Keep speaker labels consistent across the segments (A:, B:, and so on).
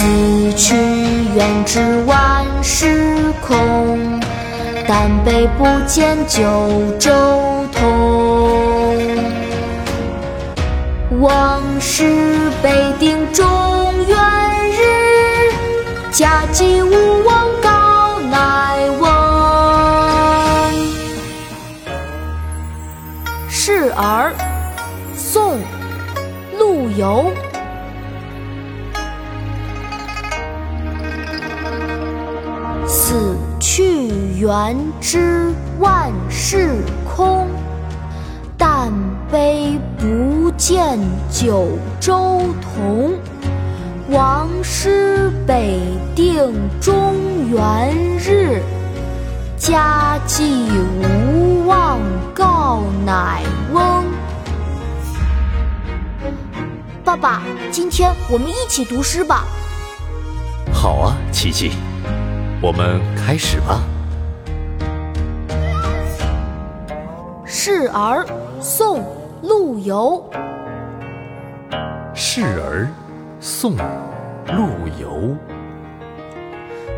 A: 死去远知万事空，但悲不见九州同。往事北定中原日，家祭无忘告乃翁。
B: 示儿，宋·陆游。元知万事空，但悲不见九州同。王师北定中原日，家祭无忘告乃翁。爸爸，今天我们一起读诗吧。
C: 好啊，琪琪。我们开始吧。
B: 示儿，宋·陆游。
C: 示儿，宋·陆游。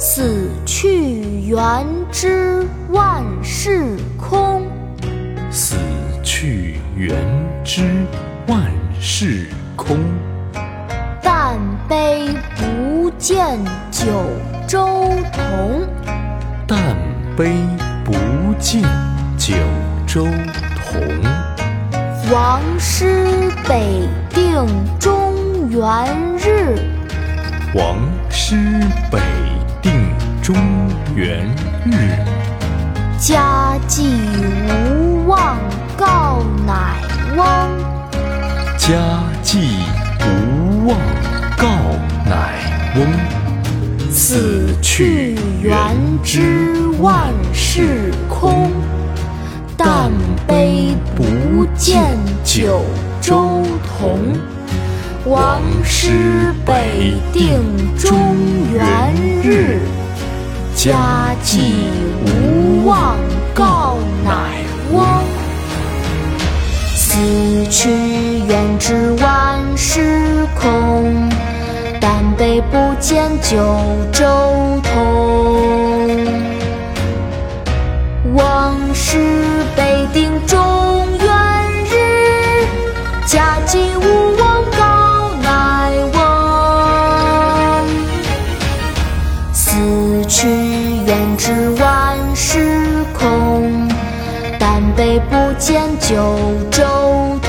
B: 死去元知万事空。
C: 死去元知万事空。
B: 但悲不见九州同，
C: 但悲不见九州同。
B: 王师北定中原日，
C: 王师北定中原日。
B: 家祭无忘告乃翁，
C: 家祭无忘告乃翁。
B: 死去元知万事空，但悲不见九州同。王师北定中原日，家祭无忘告乃翁。死去元知万事空。但悲不见九州同，王师定中原日，家祭无忘告乃翁。死去元知万事空，但悲不见九州同。